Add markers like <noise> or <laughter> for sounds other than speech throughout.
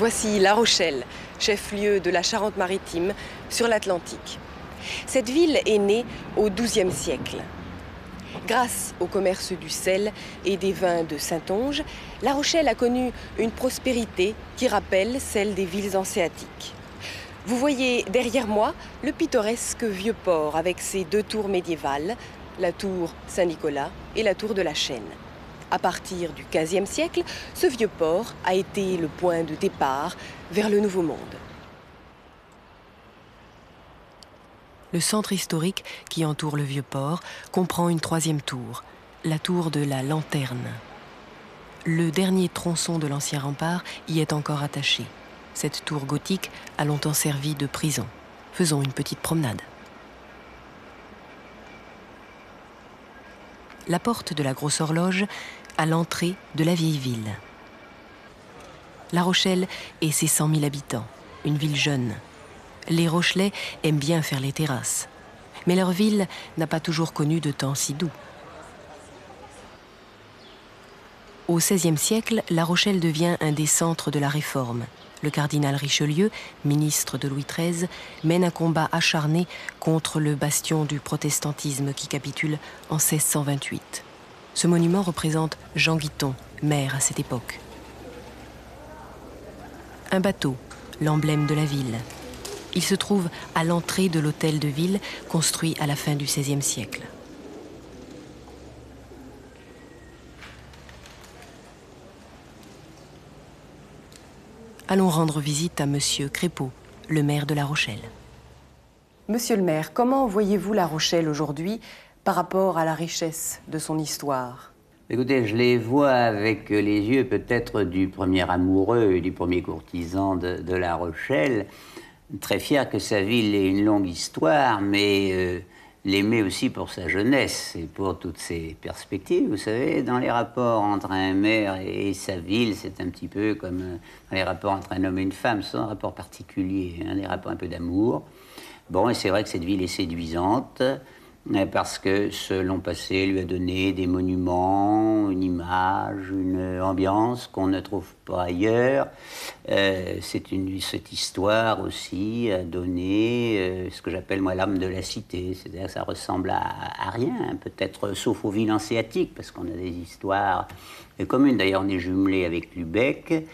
Voici La Rochelle, chef-lieu de la Charente-Maritime, sur l'Atlantique. Cette ville est née au XIIe siècle. Grâce au commerce du sel et des vins de Saintonge, La Rochelle a connu une prospérité qui rappelle celle des villes hanséatiques. Vous voyez derrière moi le pittoresque vieux port avec ses deux tours médiévales, la tour Saint-Nicolas et la tour de la Chaîne. À partir du XVe siècle, ce vieux port a été le point de départ vers le Nouveau Monde. Le centre historique qui entoure le vieux port comprend une troisième tour, la tour de la Lanterne. Le dernier tronçon de l'ancien rempart y est encore attaché. Cette tour gothique a longtemps servi de prison. Faisons une petite promenade. La porte de la grosse horloge à l'entrée de la vieille ville. La Rochelle et ses 100 000 habitants, une ville jeune. Les Rochelais aiment bien faire les terrasses, mais leur ville n'a pas toujours connu de temps si doux. Au XVIe siècle, La Rochelle devient un des centres de la Réforme. Le cardinal Richelieu, ministre de Louis XIII, mène un combat acharné contre le bastion du protestantisme qui capitule en 1628. Ce monument représente Jean Guiton, maire à cette époque. Un bateau, l'emblème de la ville. Il se trouve à l'entrée de l'hôtel de ville construit à la fin du XVIe siècle. Allons rendre visite à Monsieur Crépeau, le maire de La Rochelle. Monsieur le maire, comment voyez-vous La Rochelle aujourd'hui? Par rapport à la richesse de son histoire Écoutez, je les vois avec les yeux peut-être du premier amoureux et du premier courtisan de, La Rochelle, très fier que sa ville ait une longue histoire, mais euh, l'aimer aussi pour sa jeunesse et pour toutes ses perspectives. Vous savez, dans les rapports entre un maire et, sa ville, c'est un petit peu comme euh, dans les rapports entre un homme et une femme, un rapport particulier, hein, des rapports un peu d'amour. Bon, et c'est vrai que cette ville est séduisante parce que ce long passé lui a donné des monuments, une image, une ambiance qu'on ne trouve pas ailleurs. Euh, c'est une, cette histoire aussi a donné euh, ce que j'appelle moi l'âme de la cité, c'est-à-dire que ça ressemble à, à rien, peut-être sauf aux villes hanséatiques, parce qu'on a des histoires communes. D'ailleurs, on est jumelé avec Lubeck.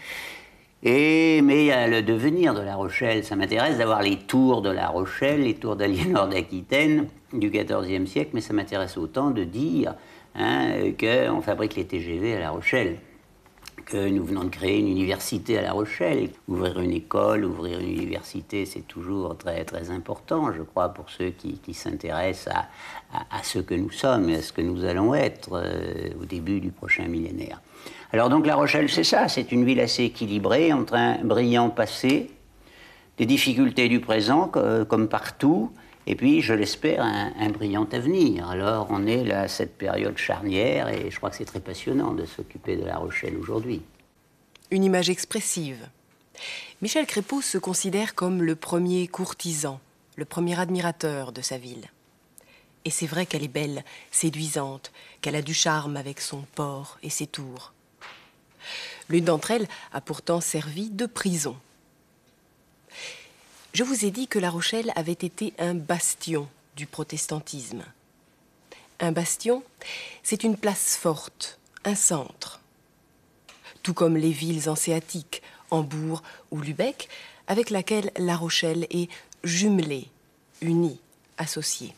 Mais il y a le devenir de La Rochelle. Ça m'intéresse d'avoir les tours de La Rochelle, les tours d'Aliénor d'Aquitaine du XIVe siècle, mais ça m'intéresse autant de dire hein, qu'on fabrique les TGV à La Rochelle, que nous venons de créer une université à La Rochelle. Ouvrir une école, ouvrir une université, c'est toujours très, très important, je crois, pour ceux qui, s'intéressent à, à, ce que nous sommes et à ce que nous allons être euh, au début du prochain millénaire. Alors donc La Rochelle, c'est ça, c'est une ville assez équilibrée entre un brillant passé, des difficultés du présent comme partout, et puis, je l'espère, un, brillant avenir. Alors, on est là à cette période charnière, et je crois que c'est très passionnant de s'occuper de La Rochelle aujourd'hui. Une image expressive. Michel Crépeau se considère comme le premier courtisan, le premier admirateur de sa ville. Et c'est vrai qu'elle est belle, séduisante, qu'elle a du charme avec son port et ses tours. L'une d'entre elles a pourtant servi de prison. Je vous ai dit que La Rochelle avait été un bastion du protestantisme. Un bastion, c'est une place forte, un centre. Tout comme les villes hanséatiques, Hambourg ou Lubeck, avec laquelle La Rochelle est jumelée, unie, associée.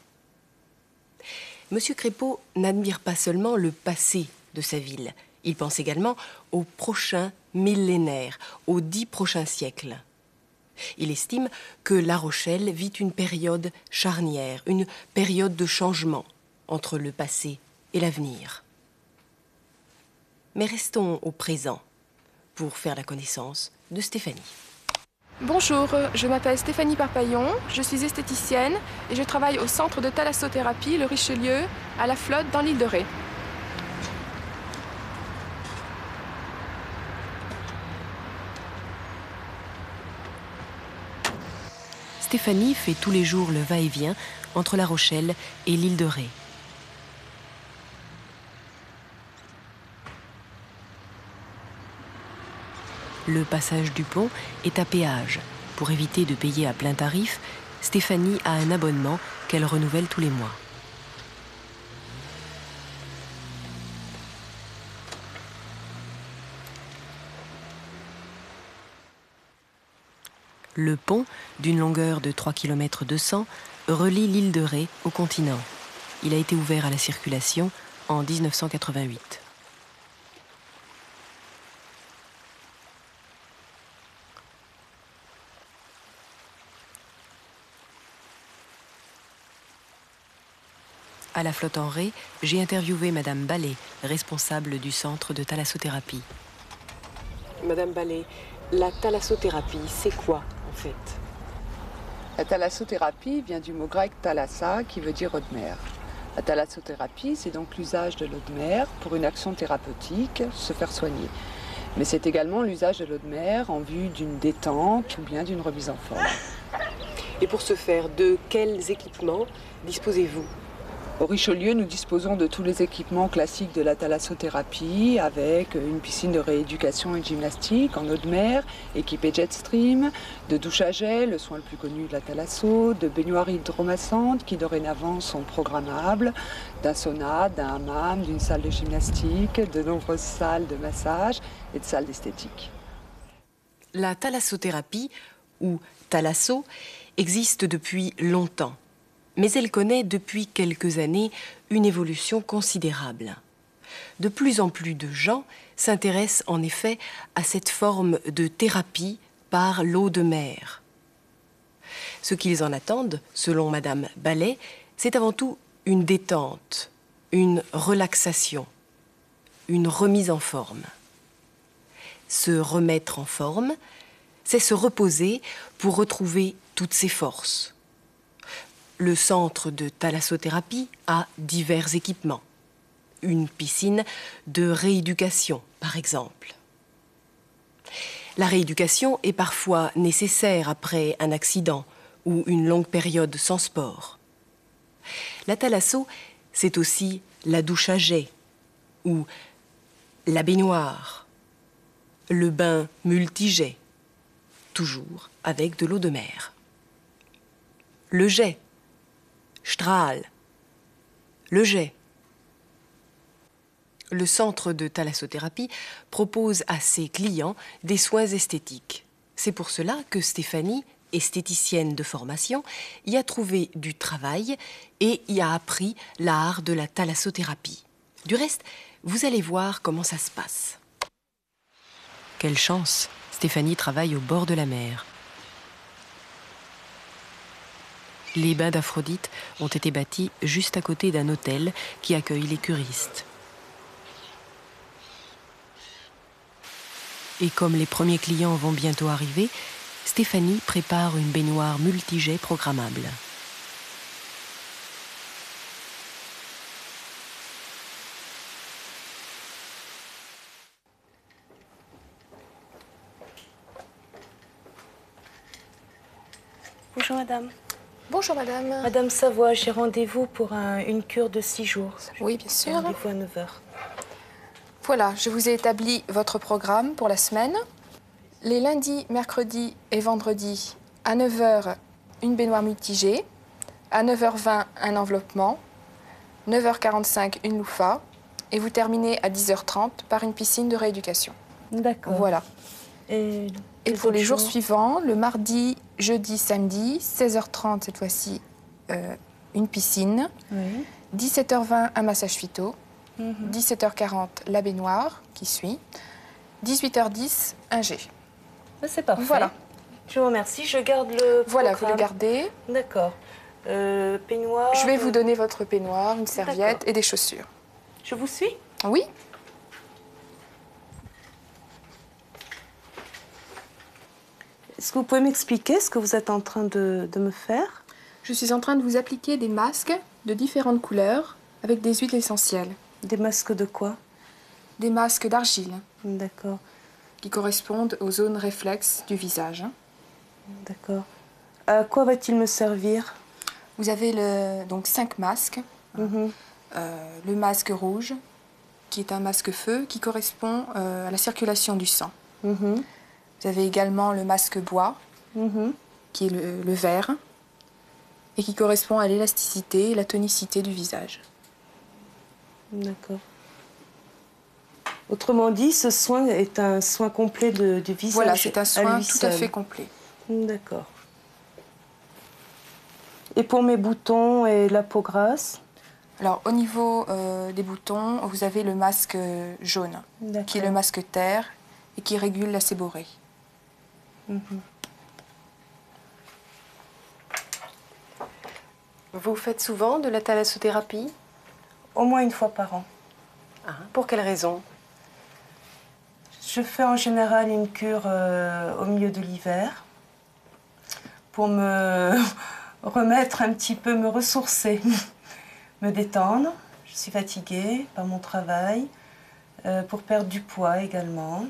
Monsieur Crépeau n'admire pas seulement le passé de sa ville, il pense également au prochain millénaire, aux dix prochains siècles. Il estime que La Rochelle vit une période charnière, une période de changement entre le passé et l'avenir. Mais restons au présent pour faire la connaissance de Stéphanie. Bonjour, je m'appelle Stéphanie Parpaillon, je suis esthéticienne et je travaille au centre de thalassothérapie Le Richelieu à la flotte dans l'île de Ré. Stéphanie fait tous les jours le va-et-vient entre La Rochelle et l'île de Ré. Le passage du pont est à péage. Pour éviter de payer à plein tarif, Stéphanie a un abonnement qu'elle renouvelle tous les mois. Le pont, d'une longueur de 3 km 200, relie l'île de Ré au continent. Il a été ouvert à la circulation en 1988. À la flotte en Ré, j'ai interviewé Madame Ballet, responsable du centre de thalassothérapie. Madame Ballet, la thalassothérapie, c'est quoi? En fait La thalassothérapie vient du mot grec thalassa qui veut dire eau de mer. La thalassothérapie, c'est donc l'usage de l'eau de mer pour une action thérapeutique, se faire soigner. Mais c'est également l'usage de l'eau de mer en vue d'une détente ou bien d'une remise en forme. Et pour ce faire, de quels équipements disposez-vous? Au Richelieu, nous disposons de tous les équipements classiques de la thalassothérapie avec une piscine de rééducation et de gymnastique en eau de mer, équipée Jetstream, de douche à gel, le soin le plus connu de la thalasso, de baignoires hydromassantes qui dorénavant sont programmables, d'un sauna, d'un hammam, d'une salle de gymnastique, de nombreuses salles de massage et de salles d'esthétique. La thalassothérapie, ou thalasso, existe depuis longtemps mais elle connaît depuis quelques années une évolution considérable. De plus en plus de gens s'intéressent en effet à cette forme de thérapie par l'eau de mer. Ce qu'ils en attendent, selon Madame Ballet, c'est avant tout une détente, une relaxation, une remise en forme. Se remettre en forme, c'est se reposer pour retrouver toutes ses forces, le centre de thalassothérapie a divers équipements. Une piscine de rééducation, par exemple. La rééducation est parfois nécessaire après un accident ou une longue période sans sport. La thalasso, c'est aussi la douche à jet ou la baignoire, le bain multijet, toujours avec de l'eau de mer. Le jet, Strahl, le jet. Le centre de thalassothérapie propose à ses clients des soins esthétiques. C'est pour cela que Stéphanie, esthéticienne de formation, y a trouvé du travail et y a appris l'art de la thalassothérapie. Du reste, vous allez voir comment ça se passe. Quelle chance Stéphanie travaille au bord de la mer. Les bains d'Aphrodite ont été bâtis juste à côté d'un hôtel qui accueille les curistes. Et comme les premiers clients vont bientôt arriver, Stéphanie prépare une baignoire multijet programmable. Bonjour madame. Bonjour madame. Madame Savoie, j'ai rendez-vous pour une cure de six jours. Oui, bien sûr. Rendez-vous à 9h. Voilà, je vous ai établi votre programme pour la semaine. Les lundis, mercredis et vendredis, à 9h, une baignoire multigée. À 9h20, un enveloppement. 9h45, une loufa. Et vous terminez à 10h30 par une piscine de rééducation. D'accord. Voilà. Et, et pour les jours suivants, le mardi, jeudi, samedi, 16h30 cette fois-ci, euh, une piscine. 17h20, un massage phyto. 17h40, mhm. la baignoire qui suit. 18h10, un G. Ah, c'est parfait. Voilà. Je vous remercie. Je garde le. Voilà, vous le gardez. D'accord. Euh, peignoir. Je vais vous donner votre peignoir, une serviette et des chaussures. Je vous suis? Oui. Est-ce que vous pouvez m'expliquer ce que vous êtes en train de, me faire? Je suis en train de vous appliquer des masques de différentes couleurs avec des huiles essentielles. Des masques de quoi? Des masques d'argile. D'accord. Qui correspondent aux zones réflexes du visage. D'accord. À quoi va-t-il me servir? Vous avez le, donc cinq masques. Mhm. Euh, le masque rouge, qui est un masque feu, qui correspond euh, à la circulation du sang. Mhm Vous avez également le masque bois, Mhm. qui est le, le vert, et qui correspond à l'élasticité et la tonicité du visage. D'accord. Autrement dit, ce soin est un soin complet de- du visage. Voilà, c'est un soin tout à fait complet. D'accord. Et pour mes boutons et la peau grasse Alors, au niveau euh, des boutons, vous avez le masque jaune, qui est le masque terre et qui régule la séborrhée. Vous faites souvent de la thalassothérapie? Au moins une fois par an. Ah, Pour quelle raison? Je fais en général une cure euh, au milieu de l'hiver pour me <laughs> remettre un petit peu, me ressourcer, <laughs> me détendre. Je suis fatiguée par mon travail, euh, pour perdre du poids également,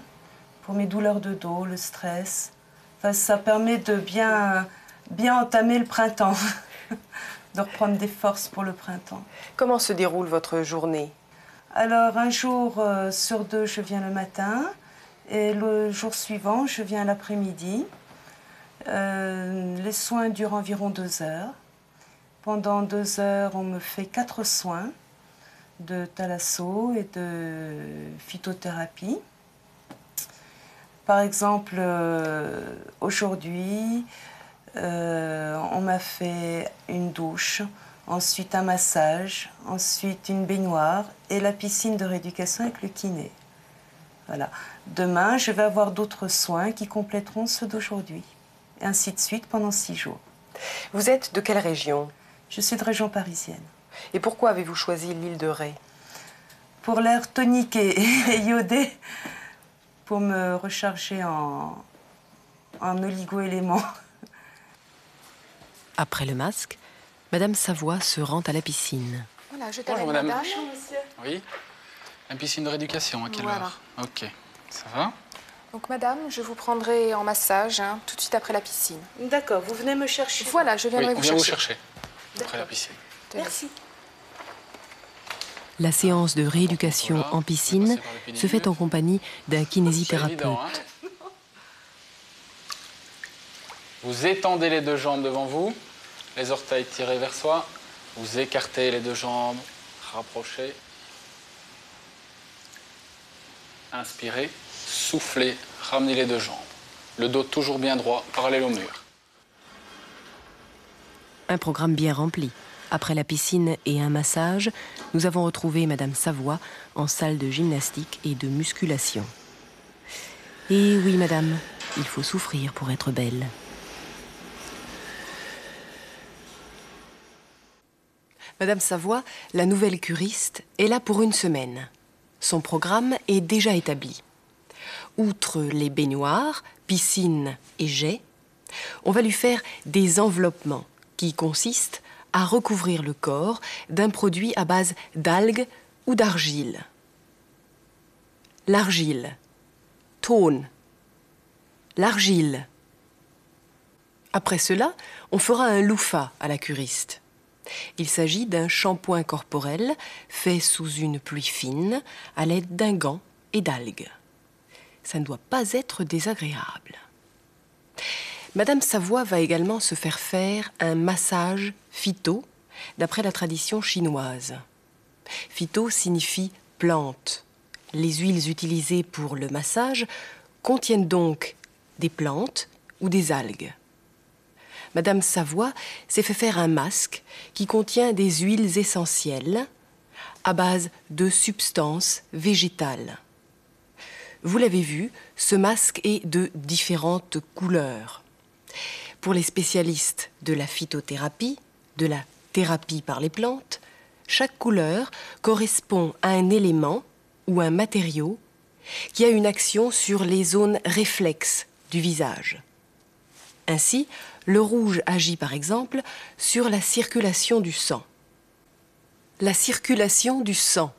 pour mes douleurs de dos, le stress. Enfin, ça permet de bien, bien entamer le printemps, <laughs> de reprendre des forces pour le printemps. Comment se déroule votre journée? Alors, un jour euh, sur deux, je viens le matin. Et le jour suivant, je viens l'après-midi. Euh, les soins durent environ deux heures. Pendant deux heures, on me fait quatre soins de thalasso et de phytothérapie. Par exemple, euh, aujourd'hui, euh, on m'a fait une douche, ensuite un massage, ensuite une baignoire et la piscine de rééducation avec le kiné. Voilà. Demain, je vais avoir d'autres soins qui compléteront ceux d'aujourd'hui. Et ainsi de suite pendant six jours. Vous êtes de quelle région? Je suis de région parisienne. Et pourquoi avez-vous choisi l'île de Ré? Pour l'air tonique et, <laughs> et iodé, pour me recharger en, en oligo-éléments. <laughs> Après le masque, Madame Savoie se rend à la piscine. Voilà, je Bonjour, madame. madame. Oui. La piscine de rééducation, à quelle Voilà. heure? Ok. Ça va? Donc madame, je vous prendrai en massage hein, tout de suite après la piscine. D'accord, vous venez me chercher. Voilà, je Oui, viendrai on vous vient vous chercher. chercher. Après la piscine. Merci. La séance de rééducation en piscine se fait en compagnie d'un kinésithérapeute. Vous étendez les deux jambes devant vous, les orteils tirés vers soi. Vous écartez les deux jambes, rapprochez. Inspirez, soufflez, ramenez les deux jambes. Le dos toujours bien droit, parallèle au mur. Un programme bien rempli. Après la piscine et un massage, nous avons retrouvé Madame Savoie en salle de gymnastique et de musculation. Et oui, Madame, il faut souffrir pour être belle. Madame Savoie, la nouvelle curiste, est là pour une semaine. Son programme est déjà établi. Outre les baignoires, piscines et jets, on va lui faire des enveloppements qui consistent à recouvrir le corps d'un produit à base d'algues ou d'argile. L'argile. Ton. L'argile. Après cela, on fera un loofah à la curiste. Il s'agit d'un shampoing corporel fait sous une pluie fine à l'aide d'un gant et d'algues. Ça ne doit pas être désagréable. Madame Savoie va également se faire faire un massage phyto d'après la tradition chinoise. Phyto signifie plante. Les huiles utilisées pour le massage contiennent donc des plantes ou des algues. Madame Savoie s'est fait faire un masque qui contient des huiles essentielles à base de substances végétales. Vous l'avez vu, ce masque est de différentes couleurs. Pour les spécialistes de la phytothérapie, de la thérapie par les plantes, chaque couleur correspond à un élément ou un matériau qui a une action sur les zones réflexes du visage. Ainsi, le rouge agit par exemple sur la circulation du sang. La circulation du sang.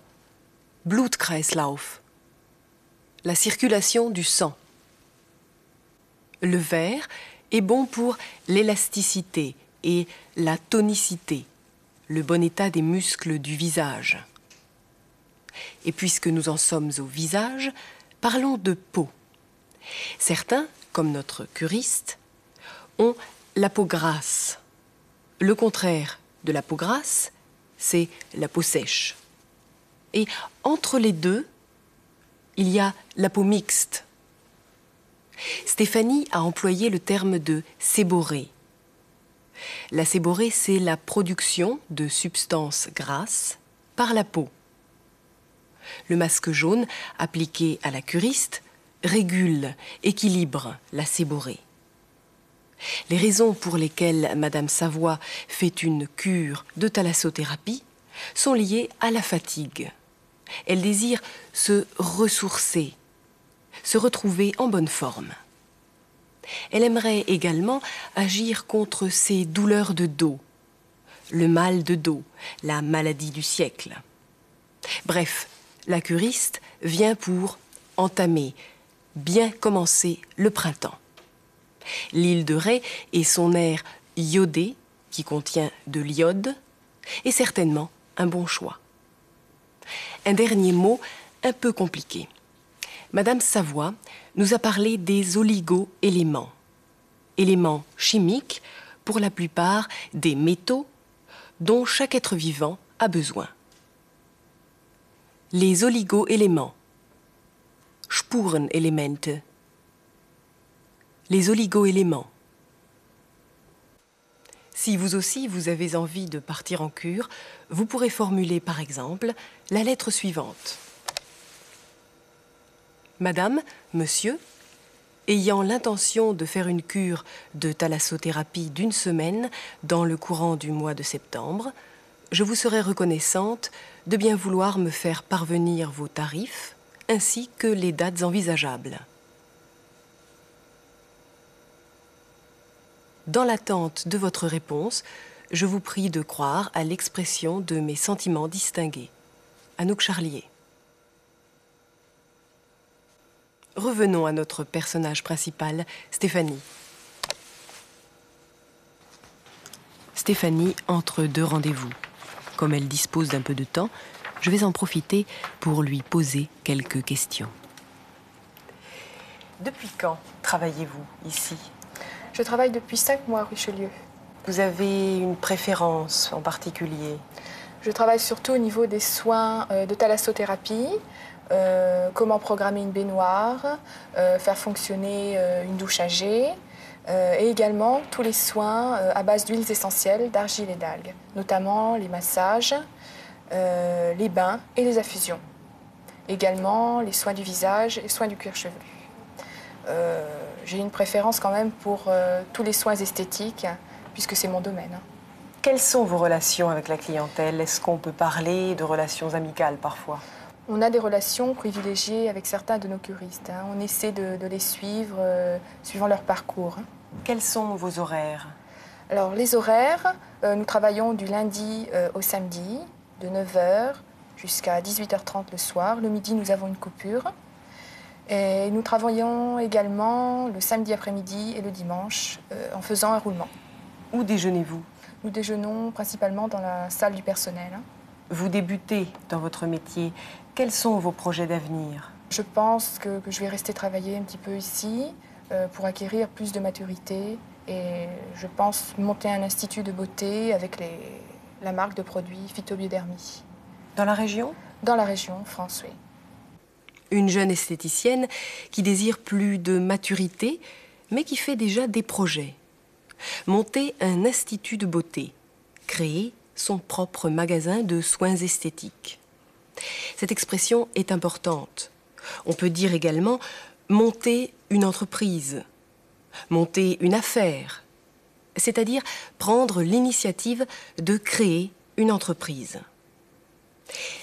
Blutkreislauf. La circulation du sang. Le vert est bon pour l'élasticité et la tonicité, le bon état des muscles du visage. Et puisque nous en sommes au visage, parlons de peau. Certains comme notre curiste, ont la peau grasse. Le contraire de la peau grasse, c'est la peau sèche. Et entre les deux, il y a la peau mixte. Stéphanie a employé le terme de séborée. La séborée, c'est la production de substances grasses par la peau. Le masque jaune, appliqué à la curiste, régule, équilibre la séborée. Les raisons pour lesquelles Madame Savoie fait une cure de thalassothérapie sont liées à la fatigue. Elle désire se ressourcer, se retrouver en bonne forme. Elle aimerait également agir contre ses douleurs de dos, le mal de dos, la maladie du siècle. Bref, la curiste vient pour entamer, bien commencer le printemps. L'île de Ré et son air iodé, qui contient de l'iode, est certainement un bon choix. Un dernier mot un peu compliqué. Madame Savoie nous a parlé des oligo-éléments, éléments chimiques, pour la plupart des métaux, dont chaque être vivant a besoin. Les oligo-éléments, Spurenelemente, les oligo-éléments. Si vous aussi vous avez envie de partir en cure, vous pourrez formuler par exemple la lettre suivante. Madame, Monsieur, ayant l'intention de faire une cure de thalassothérapie d'une semaine dans le courant du mois de septembre, je vous serai reconnaissante de bien vouloir me faire parvenir vos tarifs ainsi que les dates envisageables. Dans l'attente de votre réponse, je vous prie de croire à l'expression de mes sentiments distingués. Anouk Charlier. Revenons à notre personnage principal, Stéphanie. Stéphanie entre deux rendez-vous. Comme elle dispose d'un peu de temps, je vais en profiter pour lui poser quelques questions. Depuis quand travaillez-vous ici? Je travaille depuis cinq mois à Richelieu. Vous avez une préférence en particulier? Je travaille surtout au niveau des soins euh, de thalassothérapie, euh, comment programmer une baignoire, euh, faire fonctionner euh, une douche à jet, et également tous les soins à base d'huiles essentielles, d'argile et d'algues, notamment les massages, les bains et les affusions. Également les soins du visage et soins du cuir chevelu. J'ai une préférence quand même pour tous les soins esthétiques, puisque c'est mon domaine. Quelles sont vos relations avec la clientèle? Est-ce qu'on peut parler de relations amicales parfois? On a des relations privilégiées avec certains de nos curistes. Hein. On essaie de, les suivre euh, suivant leur parcours. Hein. Quels sont vos horaires? Alors, les horaires, euh, nous travaillons du lundi euh, au samedi, de 9h jusqu'à 18h30 le soir. Le midi, nous avons une coupure. Et nous travaillons également le samedi après-midi et le dimanche en faisant un roulement. Où déjeunez-vous? Nous déjeunons principalement dans la salle du personnel. Hein. Vous débutez dans votre métier. Quels sont vos projets d'avenir? Je pense que, je vais rester travailler un petit peu ici euh, pour acquérir plus de maturité et je pense monter un institut de beauté avec la marque de produits Phytobiodermie. Dans la région? Dans la région, France, oui. Une jeune esthéticienne qui désire plus de maturité, mais qui fait déjà des projets. Monter un institut de beauté, créer son propre magasin de soins esthétiques. Cette expression est importante. On peut dire également monter une entreprise, monter une affaire, c'est-à-dire prendre l'initiative de créer une entreprise.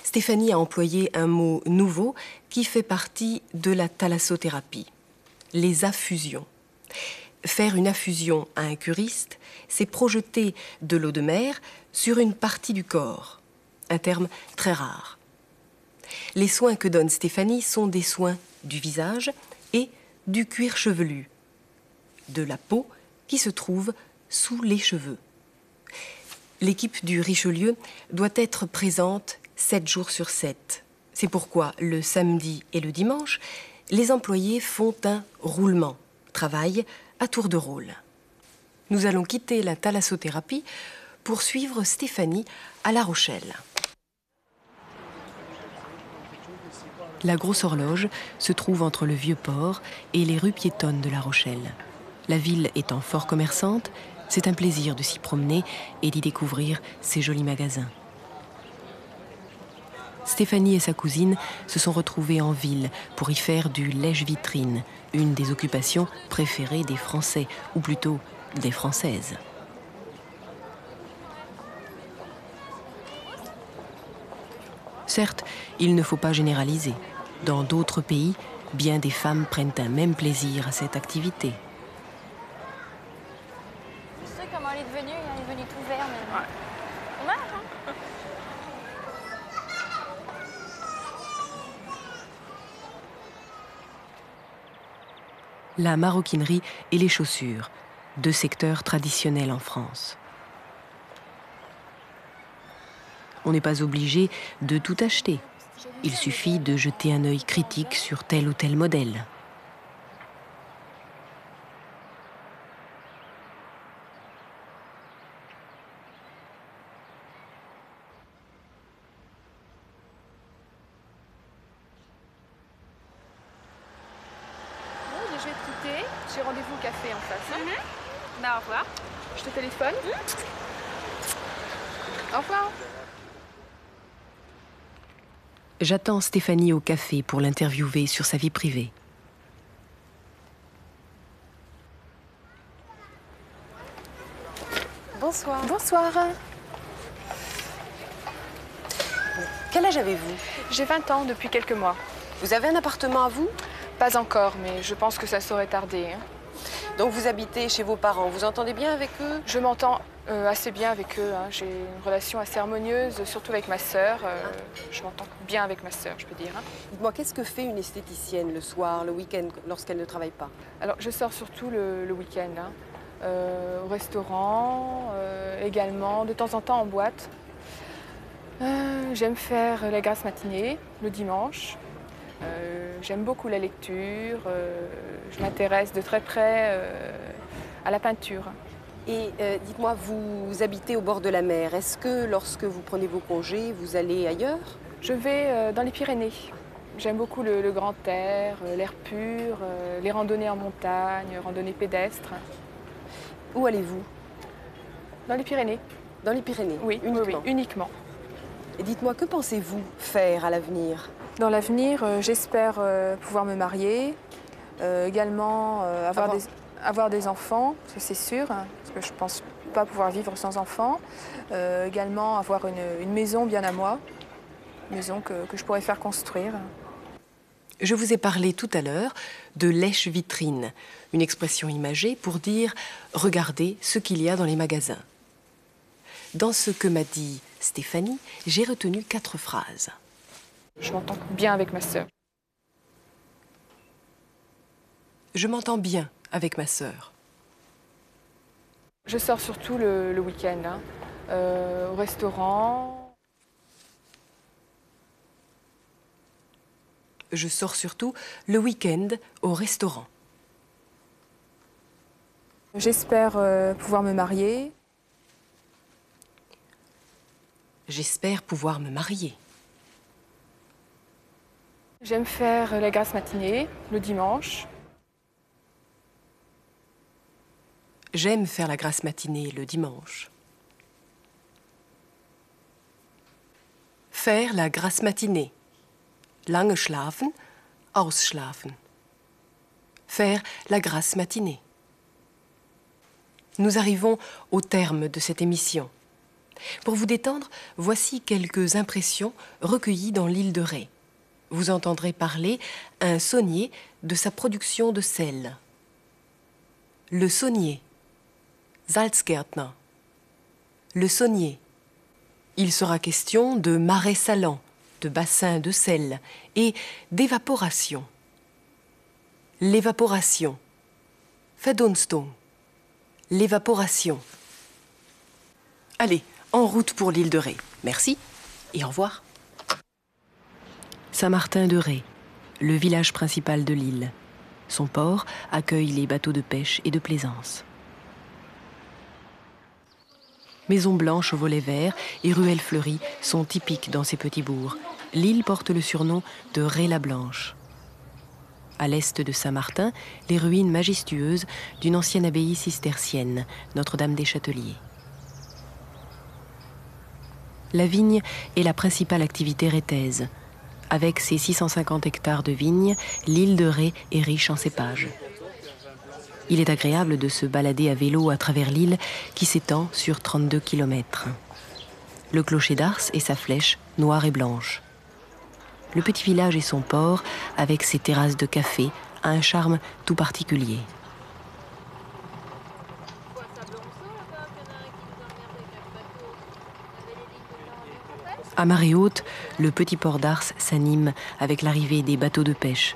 Stéphanie a employé un mot nouveau qui fait partie de la thalassothérapie, les affusions. Faire une affusion à un curiste, c'est projeter de l'eau de mer sur une partie du corps, un terme très rare. Les soins que donne Stéphanie sont des soins du visage et du cuir chevelu, de la peau qui se trouve sous les cheveux. L'équipe du Richelieu doit être présente 7 jours sur 7. C'est pourquoi le samedi et le dimanche, les employés font un roulement, travail à tour de rôle. Nous allons quitter la thalassothérapie pour suivre Stéphanie à La Rochelle. La grosse horloge se trouve entre le vieux port et les rues piétonnes de La Rochelle. La ville étant fort commerçante, c'est un plaisir de s'y promener et d'y découvrir ces jolis magasins. Stéphanie et sa cousine se sont retrouvées en ville pour y faire du lèche-vitrine, une des occupations préférées des Français, ou plutôt des Françaises. Certes, il ne faut pas généraliser. Dans d'autres pays, bien des femmes prennent un même plaisir à cette activité. Tu sais comment elle est devenue Elle est devenue tout vert maintenant. Ouais. hein? <laughs> La maroquinerie et les chaussures, deux secteurs traditionnels en France. On n'est pas obligé de tout acheter. Il suffit de jeter un œil critique sur tel ou tel modèle. Bon, je vais te quitter. J'ai rendez-vous au café en face. hein. Bah, au revoir. Je te téléphone. Au revoir. J'attends Stéphanie au café pour l'interviewer sur sa vie privée. Bonsoir. Bonsoir. Quel âge avez-vous? J'ai 20 ans depuis quelques mois. Vous avez un appartement à vous? Pas encore, mais je pense que ça saurait tarder. hein. Donc vous habitez chez vos parents. Vous entendez bien avec eux? Je m'entends euh, assez bien avec eux. hein. J'ai une relation assez harmonieuse, surtout avec ma sœur. Euh, je m'entends bien avec ma sœur, je peux dire. hein. Dites-moi, qu'est-ce que fait une esthéticienne le soir, le week-end, lorsqu'elle ne travaille pas? Alors, je sors surtout le, le week-end, hein. Euh, au restaurant, également, de temps en temps en boîte. J'aime faire la grasse matinée le dimanche. Euh, J'aime beaucoup la lecture. euh, je m'intéresse de très près euh, à la peinture. Et dites-moi, vous habitez au bord de la mer. Est-ce que lorsque vous prenez vos congés, vous allez ailleurs? Je vais dans les Pyrénées. J'aime beaucoup le, le grand air, l'air pur, les randonnées en montagne, randonnées pédestres. Où allez-vous? Dans les Pyrénées, Dans les Pyrénées oui, oui, uniquement. oui, uniquement. Et dites-moi, que pensez-vous faire à l'avenir? Dans l'avenir, euh, j'espère euh, pouvoir me marier, euh, également euh, avoir, Avoir- Des, avoir des enfants, ça c'est sûr, hein, parce que je ne pense pas pouvoir vivre sans enfants. Euh, également avoir une, une maison bien à moi, une maison que, que je pourrais faire construire. Je vous ai parlé tout à l'heure de lèche-vitrine, une expression imagée pour dire regardez ce qu'il y a dans les magasins. Dans ce que m'a dit Stéphanie, j'ai retenu quatre phrases. Je m'entends bien avec ma sœur. Je m'entends bien avec ma sœur. Je sors surtout le, le week-end, hein, euh, au restaurant. Je sors surtout le week-end au restaurant. J'espère euh, pouvoir me marier. J'espère pouvoir me marier. J'aime faire la grasse matinée le dimanche. J'aime faire la grasse matinée le dimanche. Faire la grasse matinée. Lange schlafen, ausschlafen. Faire la grasse matinée. Nous arrivons au terme de cette émission. Pour vous détendre, voici quelques impressions recueillies dans l'île de Ré. Vous entendrez parler un saunier de sa production de sel. Le saunier. Salzgärtner. Le saunier. Il sera question de marais salants, de bassins de sel et d'évaporation. L'évaporation. Verdunstung. L'évaporation. Allez, en route pour l'île de Ré. Merci et au revoir. Saint-Martin de Ré, le village principal de l'île. Son port accueille les bateaux de pêche et de plaisance. Maisons blanches aux volets verts et ruelles fleuries sont typiques dans ces petits bourgs. L'île porte le surnom de Ré-la-Blanche. À l'est de Saint-Martin, les ruines majestueuses d'une ancienne abbaye cistercienne, Notre-Dame des Châteliers. La vigne est la principale activité rétaise. Avec ses 650 hectares de vignes, l'île de Ré est riche en cépages. Il est agréable de se balader à vélo à travers l'île qui s'étend sur 32 km. Le clocher d'Ars et sa flèche, noire et blanche. Le petit village et son port, avec ses terrasses de café, a un charme tout particulier. À marée haute, le petit port d'Ars s'anime avec l'arrivée des bateaux de pêche.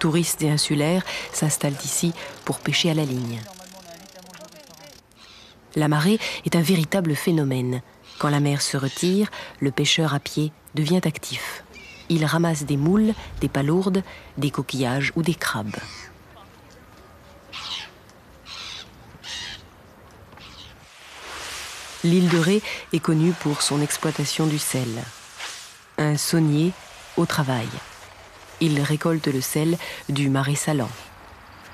Touristes et insulaires s'installent ici pour pêcher à la ligne. La marée est un véritable phénomène. Quand la mer se retire, le pêcheur à pied devient actif. Il ramasse des moules, des palourdes, des coquillages ou des crabes. L'île de Ré est connue pour son exploitation du sel. Un saunier au travail. Il récolte le sel du marais salant.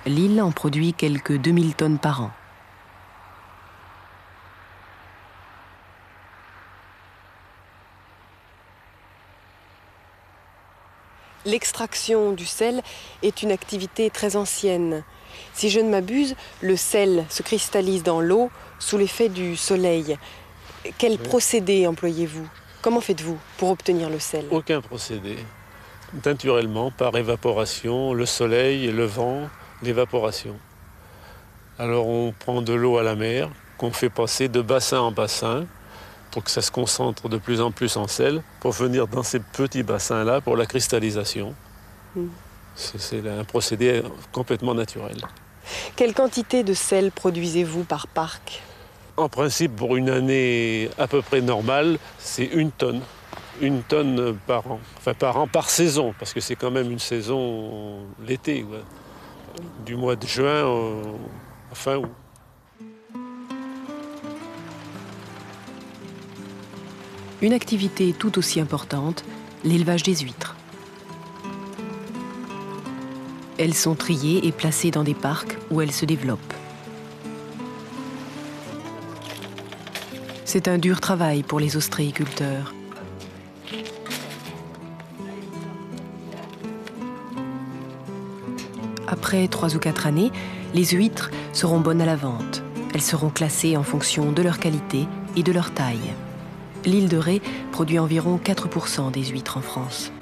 L'île en produit quelques 2000 tonnes par an. L'extraction du sel est une activité très ancienne. Si je ne m'abuse, le sel se cristallise dans l'eau sous l'effet du soleil. Quel procédé employez-vous? Comment faites-vous pour obtenir le sel? Aucun procédé. Naturellement, par évaporation, le soleil, le vent, l'évaporation. Alors on prend de l'eau à la mer, qu'on fait passer de bassin en bassin, pour que ça se concentre de plus en plus en sel, pour venir dans ces petits bassins-là pour la cristallisation. Mm. C'est un procédé complètement naturel. Quelle quantité de sel produisez-vous par parc? En principe, pour une année à peu près normale, c'est une tonne. Une tonne par an. Enfin, par an, par saison, parce que c'est quand même une saison l'été, du mois de juin à fin août. Une activité tout aussi importante, l'élevage des huîtres. Elles sont triées et placées dans des parcs où elles se développent. C'est un dur travail pour les ostréiculteurs. Après trois ou quatre années, les huîtres seront bonnes à la vente. Elles seront classées en fonction de leur qualité et de leur taille. L'île de Ré produit environ 4% des huîtres en France.